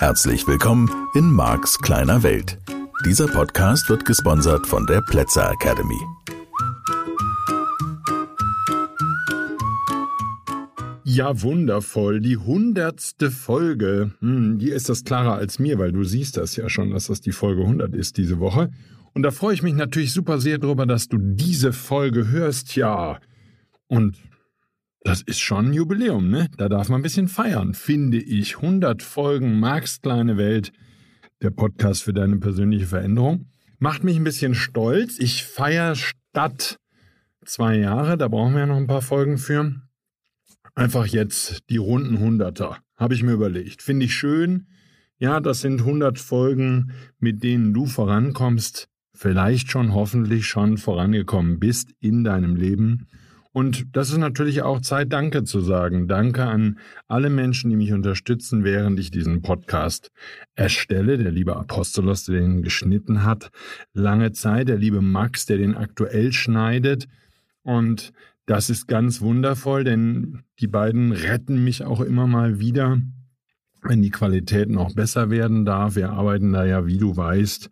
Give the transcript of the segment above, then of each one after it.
Herzlich willkommen in Marks kleiner Welt. Dieser Podcast wird gesponsert von der Plätzer Academy. Ja, wundervoll. Die hundertste Folge. Hm, die ist das klarer als mir, weil du siehst das ja schon, dass das die Folge 100 ist diese Woche. Und da freue ich mich natürlich super sehr drüber, dass du diese Folge hörst. Ja. Und das ist schon ein Jubiläum, ne? Da darf man ein bisschen feiern, finde ich. 100 Folgen Marks kleine Welt, der Podcast für deine persönliche Veränderung. Macht mich ein bisschen stolz. Ich feiere statt zwei Jahre, da brauchen wir ja noch ein paar Folgen für einfach jetzt die runden Hunderter. Habe ich mir überlegt. Finde ich schön. Ja, das sind 100 Folgen, mit denen du vorankommst, vielleicht schon, hoffentlich schon vorangekommen bist in deinem Leben. Und das ist natürlich auch Zeit, Danke zu sagen. Danke an alle Menschen, die mich unterstützen, während ich diesen Podcast erstelle. Der liebe Apostolos, der den geschnitten hat, lange Zeit. Der liebe Max, der den aktuell schneidet. Und das ist ganz wundervoll, denn die beiden retten mich auch immer mal wieder, wenn die Qualität noch besser werden darf. Wir arbeiten da ja, wie du weißt,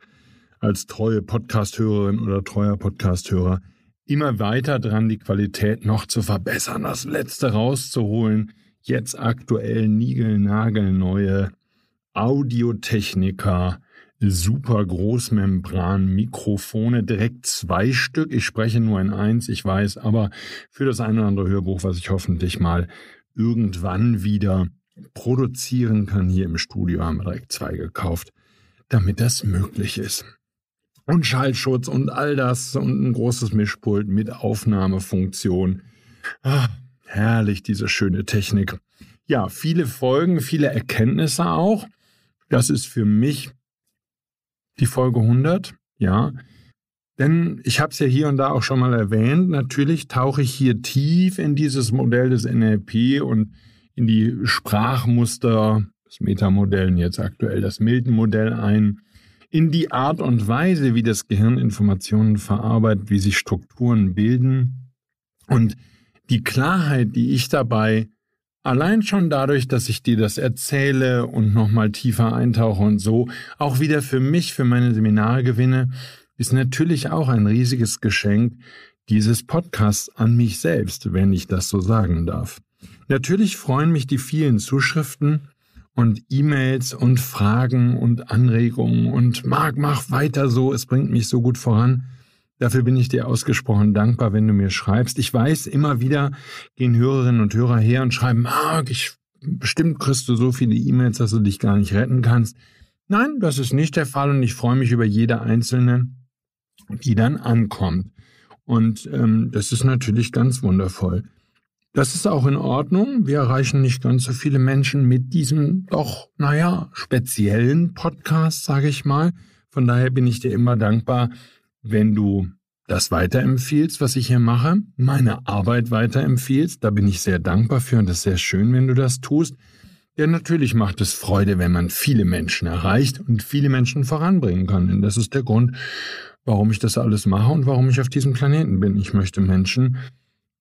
als treue Podcasthörerin oder treuer Podcasthörer immer weiter dran, die Qualität noch zu verbessern, das Letzte rauszuholen. Jetzt aktuell niegelnagelneue Audiotechniker, super Großmembran-Mikrofone, direkt zwei Stück. Ich spreche nur in eins, ich weiß, aber für das eine oder andere Hörbuch, was ich hoffentlich mal irgendwann wieder produzieren kann, hier im Studio haben wir direkt zwei gekauft, damit das möglich ist. Und Schallschutz und all das und ein großes Mischpult mit Aufnahmefunktion. Ah, herrlich, diese schöne Technik. Ja, viele Folgen, viele Erkenntnisse auch. Das ist für mich die Folge 100, ja. Denn ich habe es ja hier und da auch schon mal erwähnt, natürlich tauche ich hier tief in dieses Modell des NLP und in die Sprachmuster, das Metamodell und jetzt aktuell das Milton-Modell ein, in die Art und Weise, wie das Gehirn Informationen verarbeitet, wie sich Strukturen bilden und die Klarheit, die ich dabei Allein schon dadurch, dass ich dir das erzähle und nochmal tiefer eintauche und so auch wieder für mich, für meine Seminare gewinne, ist natürlich auch ein riesiges Geschenk dieses Podcasts an mich selbst, wenn ich das so sagen darf. Natürlich freuen mich die vielen Zuschriften und E-Mails und Fragen und Anregungen und Marc, mach weiter so, es bringt mich so gut voran. Dafür bin ich dir ausgesprochen dankbar, wenn du mir schreibst. Ich weiß, immer wieder gehen Hörerinnen und Hörer her und schreiben, Marc, ich, bestimmt kriegst du so viele E-Mails, dass du dich gar nicht retten kannst. Nein, das ist nicht der Fall und ich freue mich über jede einzelne, die dann ankommt. Und ähm, das ist natürlich ganz wundervoll. Das ist auch in Ordnung. Wir erreichen nicht ganz so viele Menschen mit diesem doch, naja, speziellen Podcast, sage ich mal. Von daher bin ich dir immer dankbar, wenn du das weiterempfiehlst, was ich hier mache, meine Arbeit weiterempfiehlst, da bin ich sehr dankbar für und das ist sehr schön, wenn du das tust. Ja, natürlich macht es Freude, wenn man viele Menschen erreicht und viele Menschen voranbringen kann. Denn das ist der Grund, warum ich das alles mache und warum ich auf diesem Planeten bin. Ich möchte Menschen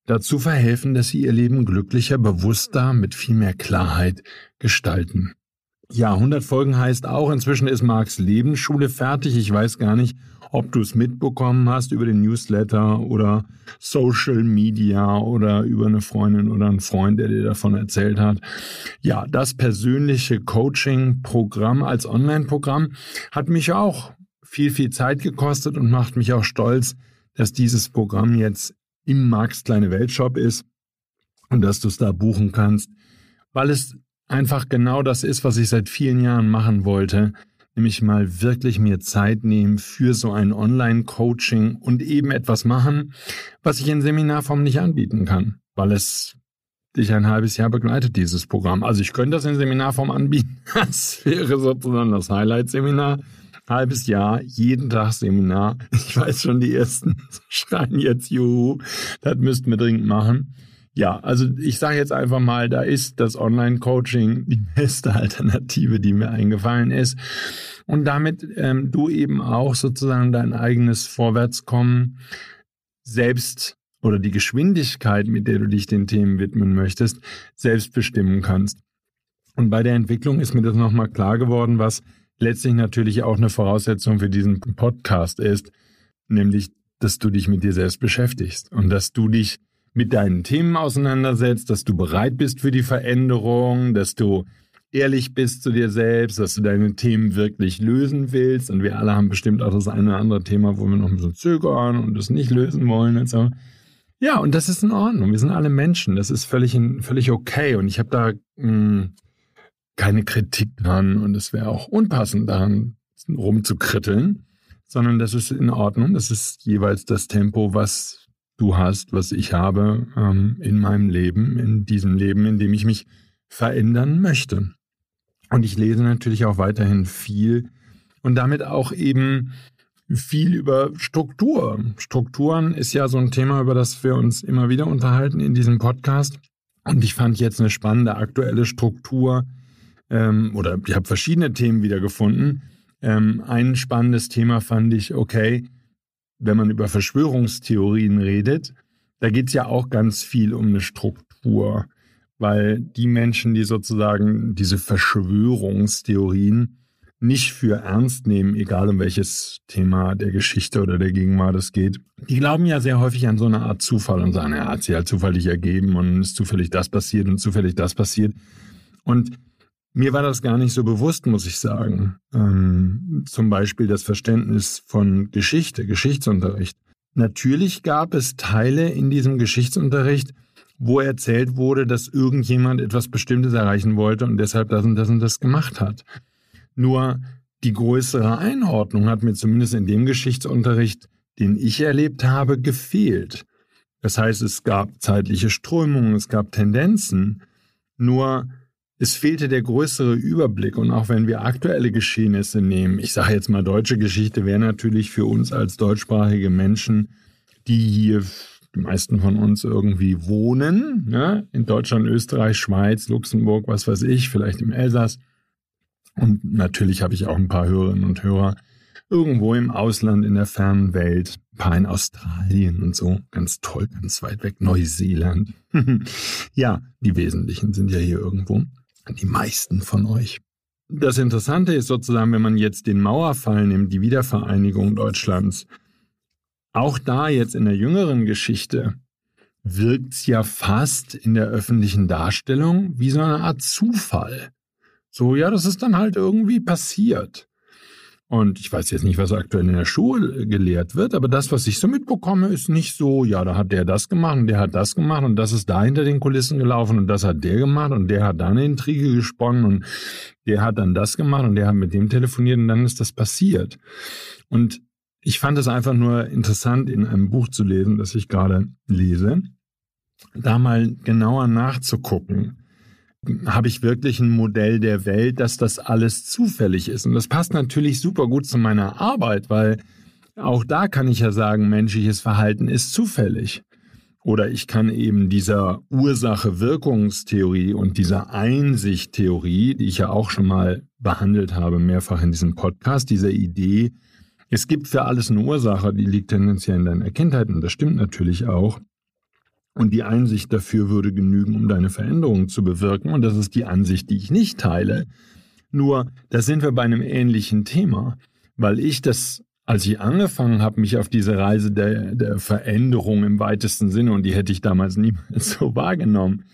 dazu verhelfen, dass sie ihr Leben glücklicher, bewusster, mit viel mehr Klarheit gestalten. Ja, 100 Folgen heißt auch, inzwischen ist Marks Lebensschule fertig. Ich weiß gar nicht, ob du es mitbekommen hast über den Newsletter oder Social Media oder über eine Freundin oder einen Freund, der dir davon erzählt hat. Ja, das persönliche Coaching-Programm als Online-Programm hat mich auch viel, viel Zeit gekostet und macht mich auch stolz, dass dieses Programm jetzt im Marks kleine Weltshop ist und dass du es da buchen kannst, weil es einfach genau das ist, was ich seit vielen Jahren machen wollte, nämlich mal wirklich mir Zeit nehmen für so ein Online-Coaching und eben etwas machen, was ich in Seminarform nicht anbieten kann, weil es dich ein halbes Jahr begleitet, dieses Programm. Also ich könnte das in Seminarform anbieten. Das wäre sozusagen das Highlight-Seminar. Halbes Jahr, jeden Tag Seminar. Ich weiß schon, die ersten schreien jetzt, juhu, das müssten wir dringend machen. Ja, also ich sage jetzt einfach mal, da ist das Online-Coaching die beste Alternative, die mir eingefallen ist. Und damit ähm, du eben auch sozusagen dein eigenes Vorwärtskommen selbst oder die Geschwindigkeit, mit der du dich den Themen widmen möchtest, selbst bestimmen kannst. Und bei der Entwicklung ist mir das nochmal klar geworden, was letztlich natürlich auch eine Voraussetzung für diesen Podcast ist, nämlich, dass du dich mit dir selbst beschäftigst und dass du dich mit deinen Themen auseinandersetzt, dass du bereit bist für die Veränderung, dass du ehrlich bist zu dir selbst, dass du deine Themen wirklich lösen willst. Und wir alle haben bestimmt auch das eine oder andere Thema, wo wir noch ein bisschen zögern und das nicht lösen wollen und so. Ja, und das ist in Ordnung. Wir sind alle Menschen. Das ist völlig, völlig okay. Und ich habe da mh, hm, keine Kritik dran und es wäre auch unpassend daran rumzukritteln, sondern das ist in Ordnung. Das ist jeweils das Tempo, was du hast, was ich habe ähm, in meinem Leben, in diesem Leben, in dem ich mich verändern möchte. Und ich lese natürlich auch weiterhin viel und damit auch eben viel über Struktur. Strukturen ist ja so ein Thema, über das wir uns immer wieder unterhalten in diesem Podcast. Und ich fand jetzt eine spannende aktuelle Struktur ähm, oder ich habe verschiedene Themen wiedergefunden. Ähm, ein spannendes Thema fand ich, okay, wenn man über Verschwörungstheorien redet, da geht es ja auch ganz viel um eine Struktur weil die Menschen, die sozusagen diese Verschwörungstheorien nicht für ernst nehmen, egal um welches Thema der Geschichte oder der Gegenwart es geht, die glauben ja sehr häufig an so eine Art Zufall und sagen, ja, hat sich halt zufällig ergeben und ist zufällig das passiert und zufällig das passiert. Und mir war das gar nicht so bewusst, muss ich sagen. Ähm, zum Beispiel das Verständnis von Geschichte, Geschichtsunterricht. Natürlich gab es Teile in diesem Geschichtsunterricht, wo erzählt wurde, dass irgendjemand etwas Bestimmtes erreichen wollte und deshalb das und das und das gemacht hat. Nur die größere Einordnung hat mir zumindest in dem Geschichtsunterricht, den ich erlebt habe, gefehlt. Das heißt, es gab zeitliche Strömungen, es gab Tendenzen, nur es fehlte der größere Überblick. Und auch wenn wir aktuelle Geschehnisse nehmen, ich sage jetzt mal, deutsche Geschichte wäre natürlich für uns als deutschsprachige Menschen, die hier die meisten von uns irgendwie wohnen, ne? in Deutschland, Österreich, Schweiz, Luxemburg, was weiß ich, vielleicht im Elsass. Und natürlich habe ich auch ein paar Hörerinnen und Hörer irgendwo im Ausland, in der fernen Welt, ein paar in Australien und so, ganz toll, ganz weit weg, Neuseeland. ja, die Wesentlichen sind ja hier irgendwo, die meisten von euch. Das Interessante ist sozusagen, wenn man jetzt den Mauerfall nimmt, die Wiedervereinigung Deutschlands, auch da jetzt in der jüngeren Geschichte wirkt es ja fast in der öffentlichen Darstellung wie so eine Art Zufall. So, ja, das ist dann halt irgendwie passiert. Und ich weiß jetzt nicht, was aktuell in der Schule gelehrt wird, aber das, was ich so mitbekomme, ist nicht so, ja, da hat der das gemacht und der hat das gemacht und das ist da hinter den Kulissen gelaufen und das hat der gemacht und der hat dann eine Intrige gesponnen und der hat dann das gemacht und der hat mit dem telefoniert und dann ist das passiert. Und ich fand es einfach nur interessant, in einem Buch zu lesen, das ich gerade lese, da mal genauer nachzugucken. Habe ich wirklich ein Modell der Welt, dass das alles zufällig ist? Und das passt natürlich super gut zu meiner Arbeit, weil auch da kann ich ja sagen, menschliches Verhalten ist zufällig. Oder ich kann eben dieser Ursache-Wirkungstheorie und dieser Einsicht-Theorie, die ich ja auch schon mal behandelt habe, mehrfach in diesem Podcast, dieser Idee, es gibt für alles eine Ursache, die liegt tendenziell in deiner Kindheit und das stimmt natürlich auch. Und die Einsicht dafür würde genügen, um deine Veränderung zu bewirken. Und das ist die Ansicht, die ich nicht teile. Nur, da sind wir bei einem ähnlichen Thema, weil ich das, als ich angefangen habe, mich auf diese Reise der, der Veränderung im weitesten Sinne, und die hätte ich damals niemals so wahrgenommen,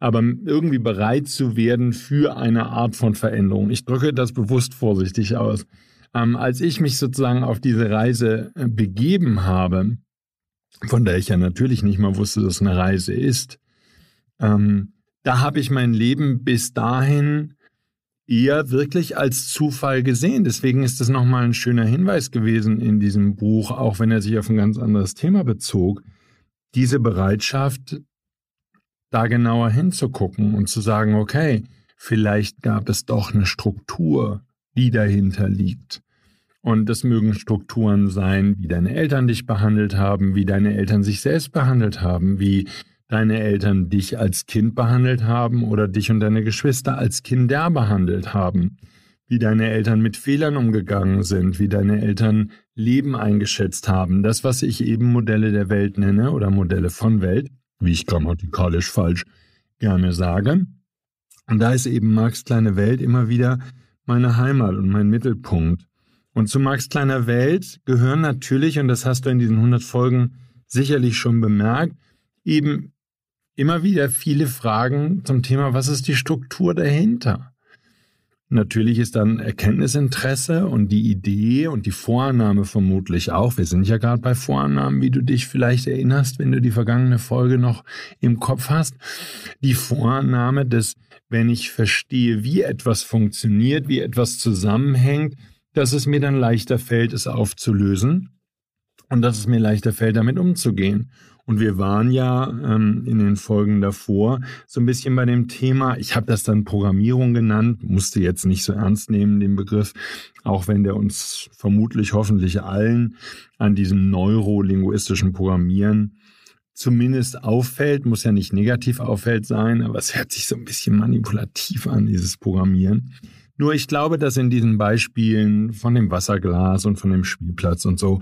aber irgendwie bereit zu werden für eine Art von Veränderung. Ich drücke das bewusst vorsichtig aus. Ähm, als ich mich sozusagen auf diese Reise äh, begeben habe, von der ich ja natürlich nicht mal wusste, dass eine Reise ist, ähm, da habe ich mein Leben bis dahin eher wirklich als Zufall gesehen. Deswegen ist das nochmal ein schöner Hinweis gewesen in diesem Buch, auch wenn er sich auf ein ganz anderes Thema bezog. Diese Bereitschaft, da genauer hinzugucken und zu sagen, okay, vielleicht gab es doch eine Struktur, die dahinter liegt. Und das mögen Strukturen sein, wie deine Eltern dich behandelt haben, wie deine Eltern sich selbst behandelt haben, wie deine Eltern dich als Kind behandelt haben oder dich und deine Geschwister als Kinder behandelt haben, wie deine Eltern mit Fehlern umgegangen sind, wie deine Eltern Leben eingeschätzt haben. Das, was ich eben Modelle der Welt nenne oder Modelle von Welt, wie ich grammatikalisch falsch gerne sage. Und da ist eben Marx kleine Welt immer wieder meine Heimat und mein Mittelpunkt. Und zu Marx kleiner Welt gehören natürlich, und das hast du in diesen 100 Folgen sicherlich schon bemerkt, eben immer wieder viele Fragen zum Thema, was ist die Struktur dahinter? Natürlich ist dann Erkenntnisinteresse und die Idee und die Vorannahme vermutlich auch. Wir sind ja gerade bei Vorannahmen, wie du dich vielleicht erinnerst, wenn du die vergangene Folge noch im Kopf hast. Die Vorannahme, dass wenn ich verstehe, wie etwas funktioniert, wie etwas zusammenhängt, dass es mir dann leichter fällt, es aufzulösen und dass es mir leichter fällt, damit umzugehen. Und wir waren ja ähm, in den Folgen davor so ein bisschen bei dem Thema, ich habe das dann Programmierung genannt, musste jetzt nicht so ernst nehmen, den Begriff, auch wenn der uns vermutlich hoffentlich allen an diesem neurolinguistischen Programmieren zumindest auffällt, muss ja nicht negativ auffällt sein, aber es hört sich so ein bisschen manipulativ an, dieses Programmieren. Nur ich glaube, dass in diesen Beispielen von dem Wasserglas und von dem Spielplatz und so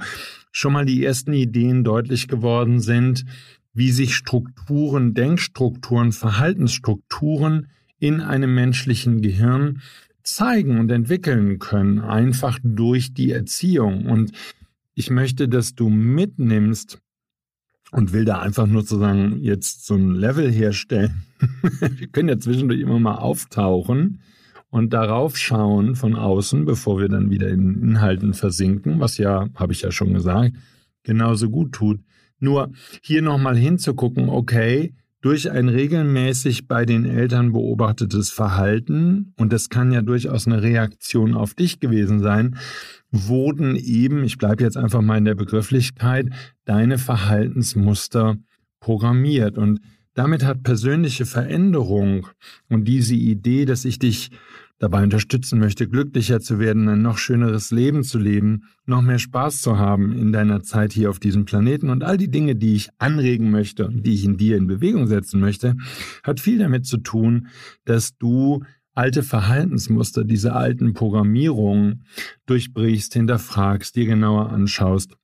schon mal die ersten Ideen deutlich geworden sind, wie sich Strukturen, Denkstrukturen, Verhaltensstrukturen in einem menschlichen Gehirn zeigen und entwickeln können, einfach durch die Erziehung. Und ich möchte, dass du mitnimmst und will da einfach nur sozusagen jetzt so ein Level herstellen. Wir können ja zwischendurch immer mal auftauchen und darauf schauen von außen, bevor wir dann wieder in Inhalten versinken, was ja, habe ich ja schon gesagt, genauso gut tut. Nur hier nochmal hinzugucken, okay, durch ein regelmäßig bei den Eltern beobachtetes Verhalten, und das kann ja durchaus eine Reaktion auf dich gewesen sein, wurden eben, ich bleibe jetzt einfach mal in der Begrifflichkeit, deine Verhaltensmuster programmiert. Und damit hat persönliche Veränderung und diese Idee, dass ich dich dabei unterstützen möchte, glücklicher zu werden, ein noch schöneres Leben zu leben, noch mehr Spaß zu haben in deiner Zeit hier auf diesem Planeten und all die Dinge, die ich anregen möchte und die ich in dir in Bewegung setzen möchte, hat viel damit zu tun, dass du alte Verhaltensmuster, diese alten Programmierungen durchbrichst, hinterfragst, dir genauer anschaust.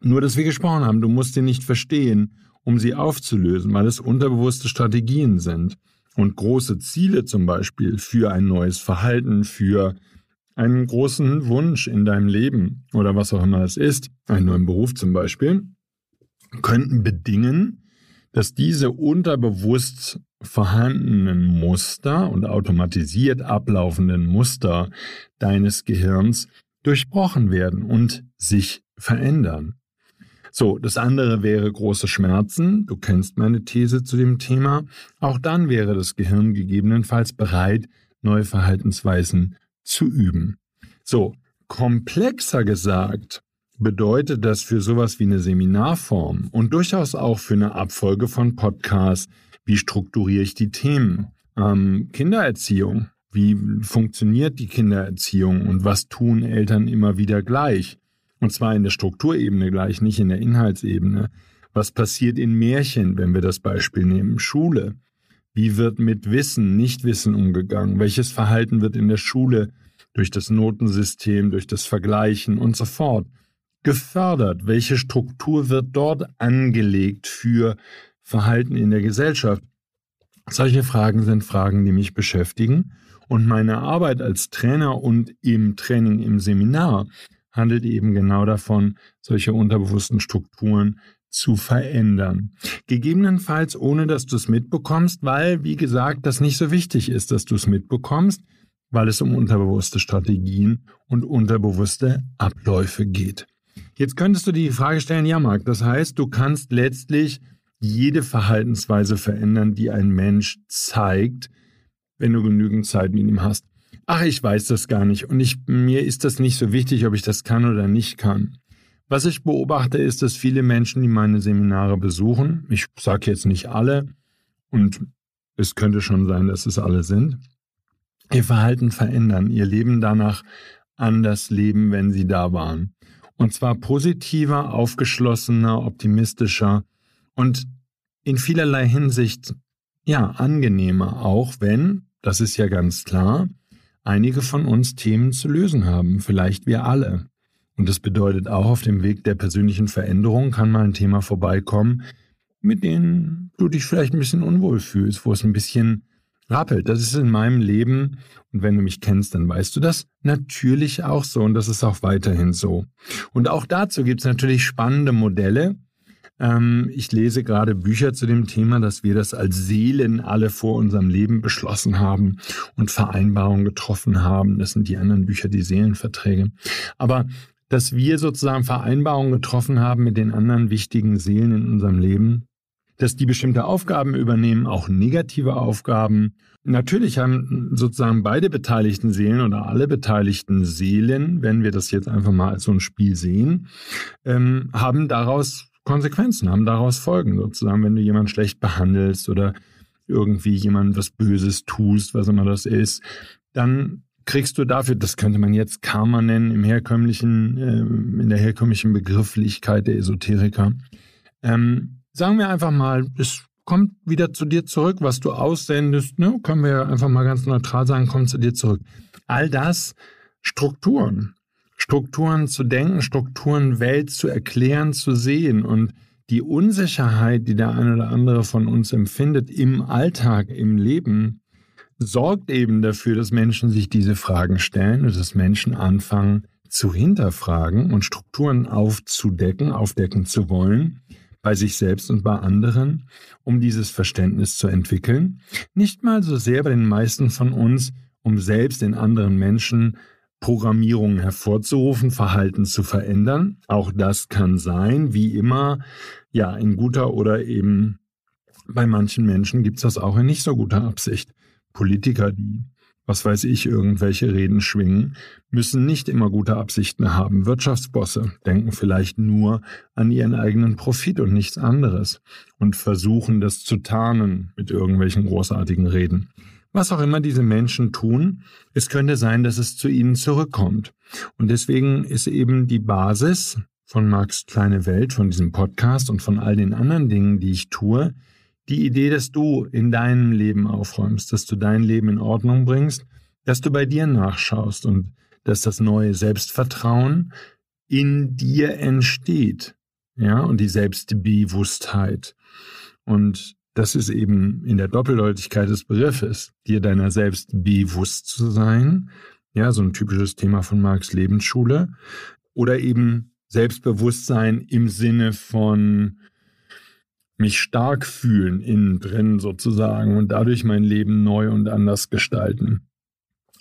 Nur, dass wir gesprochen haben, du musst sie nicht verstehen, um sie aufzulösen, weil es unterbewusste Strategien sind und große Ziele zum Beispiel für ein neues Verhalten, für einen großen Wunsch in deinem Leben oder was auch immer es ist, einen neuen Beruf zum Beispiel, könnten bedingen, dass diese unterbewusst vorhandenen Muster und automatisiert ablaufenden Muster deines Gehirns durchbrochen werden und sich verändern. So, das andere wäre große Schmerzen. Du kennst meine These zu dem Thema. Auch dann wäre das Gehirn gegebenenfalls bereit, neue Verhaltensweisen zu üben. So, komplexer gesagt, bedeutet das für sowas wie eine Seminarform und durchaus auch für eine Abfolge von Podcasts, wie strukturiere ich die Themen? Ähm, Kindererziehung. Wie funktioniert die Kindererziehung und was tun Eltern immer wieder gleich? Und zwar in der Strukturebene gleich, nicht in der Inhaltsebene. Was passiert in Märchen, wenn wir das Beispiel nehmen? Schule. Wie wird mit Wissen, Nichtwissen umgegangen? Welches Verhalten wird in der Schule durch das Notensystem, durch das Vergleichen und so fort gefördert? Welche Struktur wird dort angelegt für Verhalten in der Gesellschaft? Solche Fragen sind Fragen, die mich beschäftigen. Und meine Arbeit als Trainer und im Training im Seminar handelt eben genau davon, solche unterbewussten Strukturen zu verändern. Gegebenenfalls ohne, dass du es mitbekommst, weil, wie gesagt, das nicht so wichtig ist, dass du es mitbekommst, weil es um unterbewusste Strategien und unterbewusste Abläufe geht. Jetzt könntest du die Frage stellen, ja, Marc, das heißt, du kannst letztlich jede Verhaltensweise verändern, die ein Mensch zeigt, wenn du genügend Zeit mit ihm hast ach, ich weiß das gar nicht und ich, mir ist das nicht so wichtig, ob ich das kann oder nicht kann. Was ich beobachte, ist, dass viele Menschen, die meine Seminare besuchen, ich sage jetzt nicht alle, und es könnte schon sein, dass es alle sind, ihr Verhalten verändern, ihr Leben danach anders leben, wenn sie da waren. Und zwar positiver, aufgeschlossener, optimistischer und in vielerlei Hinsicht, ja, angenehmer, auch wenn, das ist ja ganz klar, einige von uns Themen zu lösen haben, vielleicht wir alle. Und das bedeutet auch, auf dem Weg der persönlichen Veränderung kann mal ein Thema vorbeikommen, mit dem du dich vielleicht ein bisschen unwohl fühlst, wo es ein bisschen rappelt. Das ist in meinem Leben, und wenn du mich kennst, dann weißt du das, natürlich auch so und das ist auch weiterhin so. Und auch dazu gibt es natürlich spannende Modelle. Ähm, ich lese gerade Bücher zu dem Thema, dass wir das als Seelen alle vor unserem Leben beschlossen haben und Vereinbarungen getroffen haben. Das sind die anderen Bücher, die Seelenverträge. Aber dass wir sozusagen Vereinbarungen getroffen haben mit den anderen wichtigen Seelen in unserem Leben, dass die bestimmte Aufgaben übernehmen, auch negative Aufgaben. Natürlich haben sozusagen beide beteiligten Seelen oder alle beteiligten Seelen, wenn wir das jetzt einfach mal als so ein Spiel sehen, ähm, haben daraus Konsequenzen, haben daraus Folgen sozusagen, wenn du jemanden schlecht behandelst oder irgendwie jemand was Böses tust, was immer das ist, dann kriegst du dafür, das könnte man jetzt Karma nennen, im herkömmlichen, äh, in der herkömmlichen Begrifflichkeit der Esoteriker, ähm, sagen wir einfach mal, es kommt wieder zu dir zurück, was du aussendest, ne? können wir einfach mal ganz neutral sagen, kommt zu dir zurück. All das Strukturen. Strukturen zu denken, Strukturen Welt zu erklären, zu sehen und die Unsicherheit, die der eine oder andere von uns empfindet im Alltag, im Leben, sorgt eben dafür, dass Menschen sich diese Fragen stellen und dass Menschen anfangen zu hinterfragen und Strukturen aufzudecken, aufdecken zu wollen, bei sich selbst und bei anderen, um dieses Verständnis zu entwickeln. Nicht mal so sehr bei den meisten von uns, um selbst in anderen Menschen Programmierungen hervorzurufen, Verhalten zu verändern. Auch das kann sein, wie immer, ja, in guter oder eben bei manchen Menschen gibt es das auch in nicht so guter Absicht. Politiker, die was weiß ich, irgendwelche Reden schwingen, müssen nicht immer gute Absichten haben. Wirtschaftsbosse denken vielleicht nur an ihren eigenen Profit und nichts anderes und versuchen das zu tarnen mit irgendwelchen großartigen Reden. Was auch immer diese Menschen tun, es könnte sein, dass es zu ihnen zurückkommt. Und deswegen ist eben die Basis von Marx kleine Welt, von diesem Podcast und von all den anderen Dingen, die ich tue, die Idee, dass du in deinem Leben aufräumst, dass du dein Leben in Ordnung bringst, dass du bei dir nachschaust und dass das neue Selbstvertrauen in dir entsteht. Ja, und die Selbstbewusstheit. Und das ist eben in der Doppeldeutigkeit des Begriffes, dir deiner selbst bewusst zu sein. Ja, so ein typisches Thema von Marx Lebensschule. Oder eben Selbstbewusstsein im Sinne von mich stark fühlen innen drin sozusagen und dadurch mein Leben neu und anders gestalten.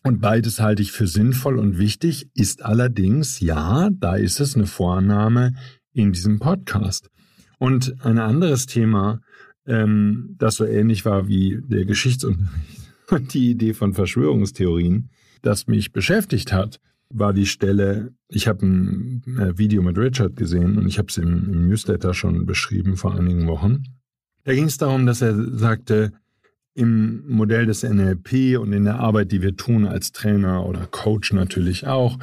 Und beides halte ich für sinnvoll und wichtig, ist allerdings, ja, da ist es eine Vornahme in diesem Podcast. Und ein anderes Thema, ähm, das so ähnlich war wie der Geschichtsunterricht und die Idee von Verschwörungstheorien, das mich beschäftigt hat, war die Stelle, ich habe ein äh, Video mit Richard gesehen und ich habe es im, im Newsletter schon beschrieben vor einigen Wochen. Da ging es darum, dass er sagte, im Modell des NLP und in der Arbeit, die wir tun als Trainer oder Coach natürlich auch,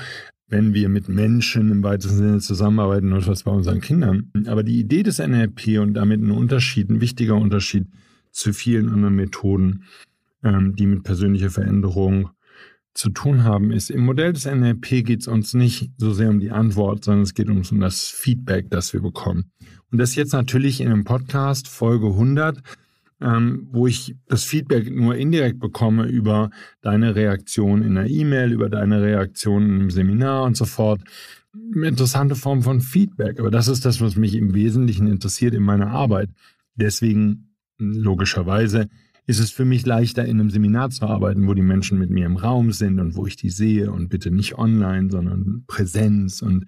wenn wir mit Menschen im weitesten Sinne zusammenarbeiten was bei unseren Kindern. Aber die Idee des NLP und damit ein Unterschied, ein wichtiger Unterschied zu vielen anderen Methoden, ähm, die mit persönlicher Veränderung zu tun haben, ist, im Modell des NLP geht es uns nicht so sehr um die Antwort, sondern es geht uns um das Feedback, das wir bekommen. Und das jetzt natürlich in einem Podcast, Folge 100, ähm, wo ich das Feedback nur indirekt bekomme über deine Reaktion in der E-Mail, über deine Reaktion im Seminar und so fort. Interessante Form von Feedback. Aber das ist das, was mich im Wesentlichen interessiert in meiner Arbeit. Deswegen logischerweise ist es für mich leichter, in einem Seminar zu arbeiten, wo die Menschen mit mir im Raum sind und wo ich die sehe und bitte nicht online, sondern Präsenz und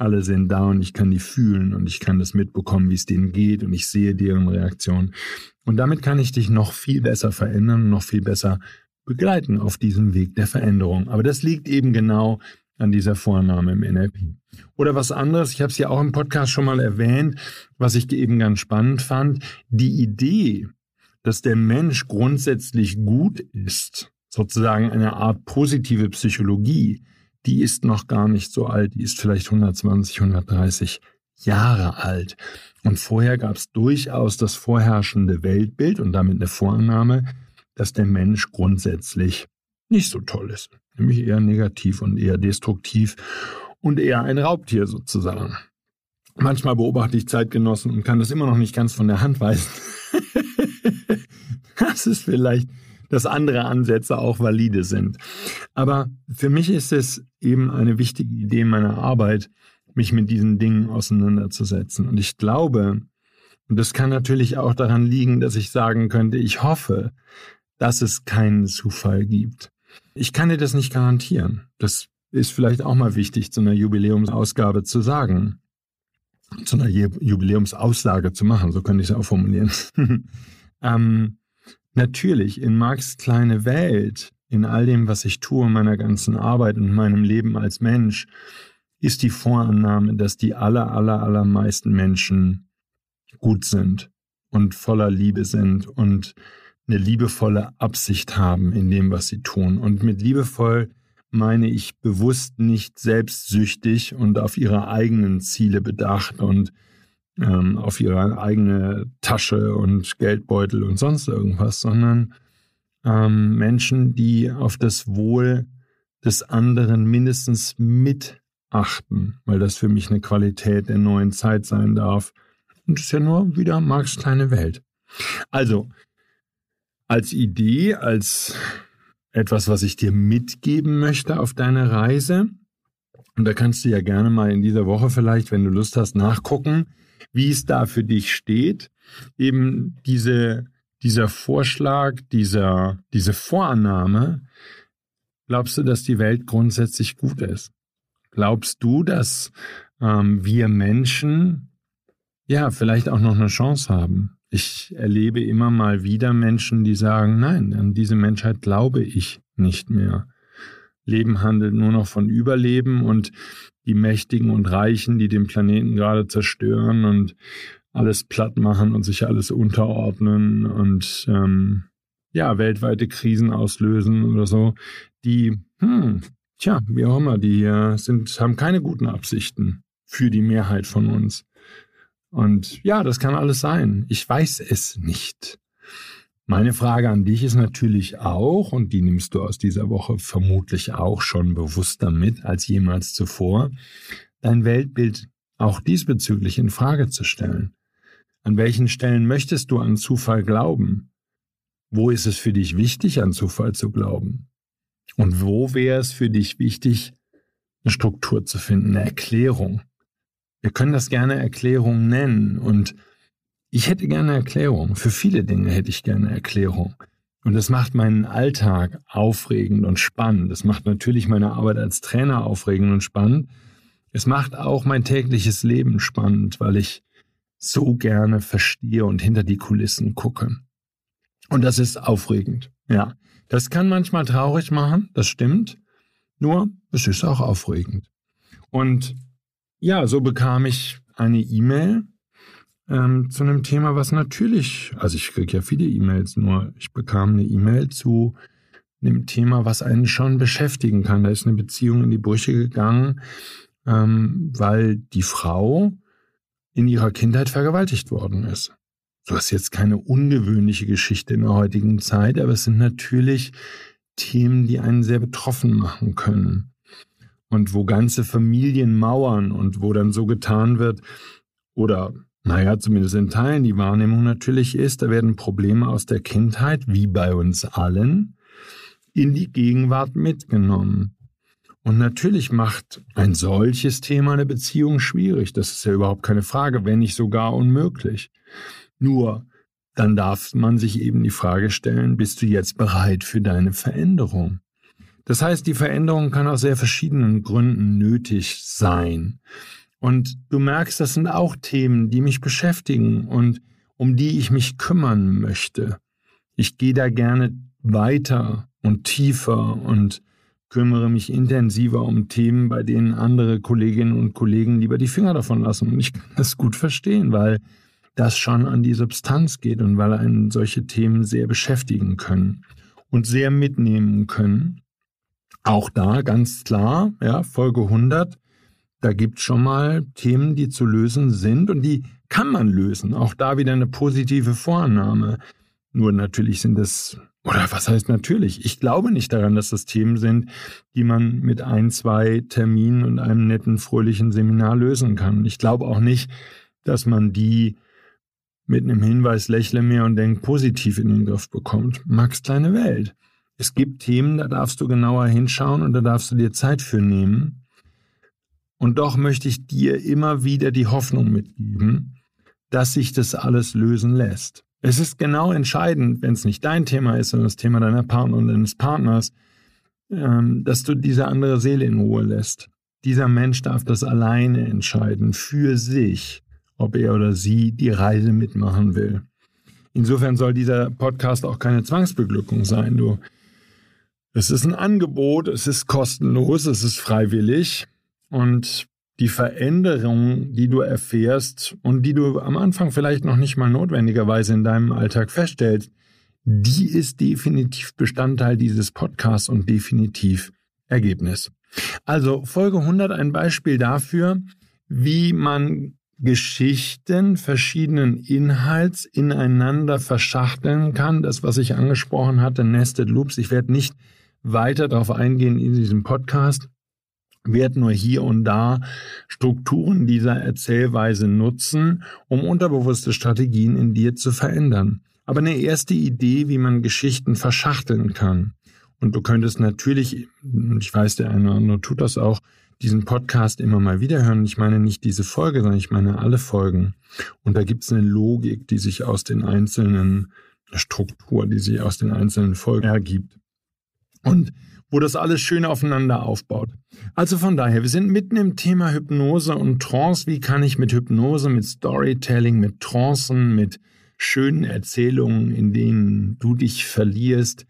alle sind da und ich kann die fühlen und ich kann das mitbekommen, wie es denen geht und ich sehe deren Reaktion. Und damit kann ich dich noch viel besser verändern und noch viel besser begleiten auf diesem Weg der Veränderung. Aber das liegt eben genau an dieser Vornahme im NLP. Oder was anderes, ich habe es ja auch im Podcast schon mal erwähnt, was ich eben ganz spannend fand, die Idee, dass der Mensch grundsätzlich gut ist, sozusagen eine Art positive Psychologie, die ist noch gar nicht so alt, die ist vielleicht 120, 130 Jahre alt. Und vorher gab es durchaus das vorherrschende Weltbild und damit eine Vorannahme, dass der Mensch grundsätzlich nicht so toll ist, nämlich eher negativ und eher destruktiv und eher ein Raubtier sozusagen. Manchmal beobachte ich Zeitgenossen und kann das immer noch nicht ganz von der Hand weisen. das ist vielleicht dass andere Ansätze auch valide sind. Aber für mich ist es eben eine wichtige Idee meiner Arbeit, mich mit diesen Dingen auseinanderzusetzen. Und ich glaube, und das kann natürlich auch daran liegen, dass ich sagen könnte, ich hoffe, dass es keinen Zufall gibt. Ich kann dir das nicht garantieren. Das ist vielleicht auch mal wichtig, zu einer Jubiläumsausgabe zu sagen. Zu einer Jubiläumsaussage zu machen, so könnte ich es auch formulieren. ähm, natürlich, in Marx kleine Welt, in all dem, was ich tue, in meiner ganzen Arbeit und meinem Leben als Mensch, ist die Vorannahme, dass die aller, aller, allermeisten Menschen gut sind und voller Liebe sind und eine liebevolle Absicht haben in dem, was sie tun. Und mit liebevoll meine ich bewusst nicht selbstsüchtig und auf ihre eigenen Ziele bedacht und ähm, auf ihre eigene Tasche und Geldbeutel und sonst irgendwas, sondern ähm, Menschen, die auf das Wohl des anderen mindestens mitachten, weil das für mich eine Qualität der neuen Zeit sein darf. Und das ist ja nur wieder Marx kleine Welt. Also, als Idee, als etwas, was ich dir mitgeben möchte auf deine Reise. Und da kannst du ja gerne mal in dieser Woche vielleicht, wenn du Lust hast, nachgucken, wie es da für dich steht. Eben diese, dieser Vorschlag, dieser, diese Vorannahme, glaubst du, dass die Welt grundsätzlich gut ist? Glaubst du, dass ähm, wir Menschen ja vielleicht auch noch eine Chance haben? ich erlebe immer mal wieder Menschen, die sagen, nein, an diese Menschheit glaube ich nicht mehr. Leben handelt nur noch von Überleben und die Mächtigen und Reichen, die den Planeten gerade zerstören und alles platt machen und sich alles unterordnen und ähm, ja, weltweite Krisen auslösen oder so, die, hm, tja, wie auch immer, die sind, haben keine guten Absichten für die Mehrheit von uns. Und ja, das kann alles sein. Ich weiß es nicht. Meine Frage an dich ist natürlich auch, und die nimmst du aus dieser Woche vermutlich auch schon bewusster mit als jemals zuvor, dein Weltbild auch diesbezüglich in Frage zu stellen. An welchen Stellen möchtest du an Zufall glauben? Wo ist es für dich wichtig, an Zufall zu glauben? Und wo wäre es für dich wichtig, eine Struktur zu finden, eine Erklärung? Wir können das gerne Erklärung nennen und ich hätte gerne Erklärung. Für viele Dinge hätte ich gerne Erklärung. Und das macht meinen Alltag aufregend und spannend. Das macht natürlich meine Arbeit als Trainer aufregend und spannend. Es macht auch mein tägliches Leben spannend, weil ich so gerne verstehe und hinter die Kulissen gucke. Und das ist aufregend. Ja, das kann manchmal traurig machen, das stimmt. Nur, es ist auch aufregend. Und ja, so bekam ich eine E-Mail ähm, zu einem Thema, was natürlich, also ich kriege ja viele E-Mails, nur ich bekam eine E-Mail zu einem Thema, was einen schon beschäftigen kann. Da ist eine Beziehung in die Brüche gegangen, ähm, weil die Frau in ihrer Kindheit vergewaltigt worden ist. So ist jetzt keine ungewöhnliche Geschichte in der heutigen Zeit, aber es sind natürlich Themen, die einen sehr betroffen machen können und wo ganze Familien mauern und wo dann so getan wird, oder naja, zumindest in Teilen die Wahrnehmung natürlich ist, da werden Probleme aus der Kindheit, wie bei uns allen, in die Gegenwart mitgenommen. Und natürlich macht ein solches Thema eine Beziehung schwierig. Das ist ja überhaupt keine Frage, wenn nicht sogar unmöglich. Nur, dann darf man sich eben die Frage stellen, bist du jetzt bereit für deine Veränderung? Das heißt, die Veränderung kann aus sehr verschiedenen Gründen nötig sein. Und du merkst, das sind auch Themen, die mich beschäftigen und um die ich mich kümmern möchte. Ich gehe da gerne weiter und tiefer und kümmere mich intensiver um Themen, bei denen andere Kolleginnen und Kollegen lieber die Finger davon lassen. Und ich kann das gut verstehen, weil das schon an die Substanz geht und weil einen solche Themen sehr beschäftigen können und sehr mitnehmen können. Auch da ganz klar, ja, Folge 100, da gibt es schon mal Themen, die zu lösen sind und die kann man lösen. Auch da wieder eine positive Vorannahme. Nur natürlich sind es, oder was heißt natürlich? Ich glaube nicht daran, dass das Themen sind, die man mit ein, zwei Terminen und einem netten, fröhlichen Seminar lösen kann. Ich glaube auch nicht, dass man die mit einem Hinweis lächle mehr und denk positiv in den Griff bekommt. Max kleine Welt. Es gibt Themen, da darfst du genauer hinschauen und da darfst du dir Zeit für nehmen. Und doch möchte ich dir immer wieder die Hoffnung mitgeben, dass sich das alles lösen lässt. Es ist genau entscheidend, wenn es nicht dein Thema ist, sondern das Thema deiner Partner und deines Partners, ähm, dass du diese andere Seele in Ruhe lässt. Dieser Mensch darf das alleine entscheiden, für sich, ob er oder sie die Reise mitmachen will. Insofern soll dieser Podcast auch keine Zwangsbeglückung sein. Du, es ist ein Angebot, es ist kostenlos, es ist freiwillig und die Veränderung, die du erfährst und die du am Anfang vielleicht noch nicht mal notwendigerweise in deinem Alltag feststellst, die ist definitiv Bestandteil dieses Podcasts und definitiv Ergebnis. Also Folge 100 ein Beispiel dafür, wie man Geschichten verschiedenen Inhalts ineinander verschachteln kann. Das, was ich angesprochen hatte, Nested Loops. Ich werde nicht weiter darauf eingehen in diesem Podcast wird nur hier und da Strukturen dieser Erzählweise nutzen, um unterbewusste Strategien in dir zu verändern. Aber eine erste Idee, wie man Geschichten verschachteln kann. Und du könntest natürlich, ich weiß, der eine oder andere tut das auch, diesen Podcast immer mal wieder hören. Ich meine nicht diese Folge, sondern ich meine alle Folgen. Und da gibt es eine Logik, die sich aus den einzelnen Struktur, die sich aus den einzelnen Folgen ergibt. Und wo das alles schön aufeinander aufbaut. Also von daher, wir sind mitten im Thema Hypnose und Trance. Wie kann ich mit Hypnose, mit Storytelling, mit Trancen, mit schönen Erzählungen, in denen du dich verlierst,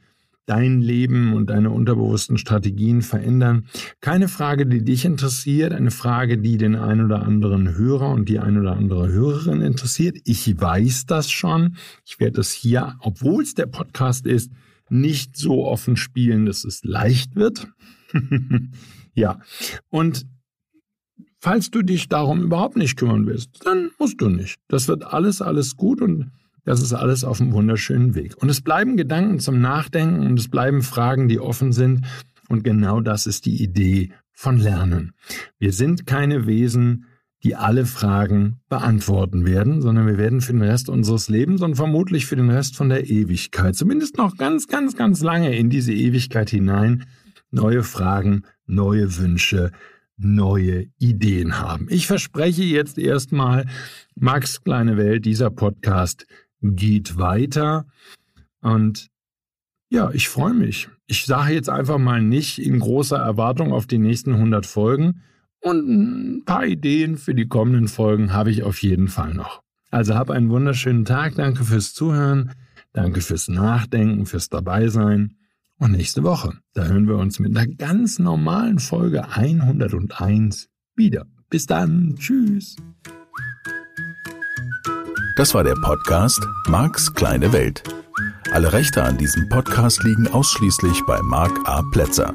dein Leben und deine unterbewussten Strategien verändern? Keine Frage, die dich interessiert, eine Frage, die den ein oder anderen Hörer und die ein oder andere Hörerin interessiert. Ich weiß das schon. Ich werde das hier, obwohl es der Podcast ist, nicht so offen spielen, dass es leicht wird. ja, und falls du dich darum überhaupt nicht kümmern willst, dann musst du nicht. Das wird alles, alles gut und das ist alles auf einem wunderschönen Weg. Und es bleiben Gedanken zum Nachdenken und es bleiben Fragen, die offen sind. Und genau das ist die Idee von Lernen. Wir sind keine Wesen, die alle Fragen beantworten werden, sondern wir werden für den Rest unseres Lebens und vermutlich für den Rest von der Ewigkeit, zumindest noch ganz, ganz, ganz lange in diese Ewigkeit hinein, neue Fragen, neue Wünsche, neue Ideen haben. Ich verspreche jetzt erstmal, Max kleine Welt, dieser Podcast geht weiter und ja, ich freue mich. Ich sage jetzt einfach mal nicht in großer Erwartung auf die nächsten 100 Folgen, und ein paar Ideen für die kommenden Folgen habe ich auf jeden Fall noch. Also hab einen wunderschönen Tag. Danke fürs Zuhören. Danke fürs Nachdenken, fürs Dabeisein. Und nächste Woche, da hören wir uns mit einer ganz normalen Folge 101 wieder. Bis dann. Tschüss. Das war der Podcast Marks kleine Welt. Alle Rechte an diesem Podcast liegen ausschließlich bei Mark A. Plätzer.